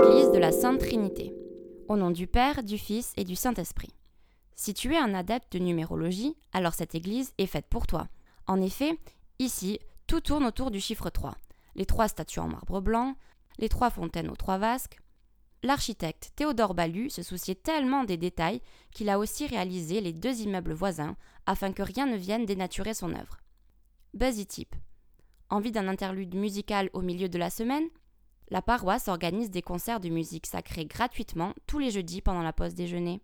l'église de la Sainte Trinité. Au nom du Père, du Fils et du Saint-Esprit. Si tu es un adepte de numérologie, alors cette église est faite pour toi. En effet, ici, tout tourne autour du chiffre 3. Les trois statues en marbre blanc, les trois fontaines aux trois vasques. L'architecte Théodore Ballu se souciait tellement des détails qu'il a aussi réalisé les deux immeubles voisins afin que rien ne vienne dénaturer son œuvre. Buzzy Tip. Envie d'un interlude musical au milieu de la semaine? La paroisse organise des concerts de musique sacrée gratuitement tous les jeudis pendant la pause déjeuner.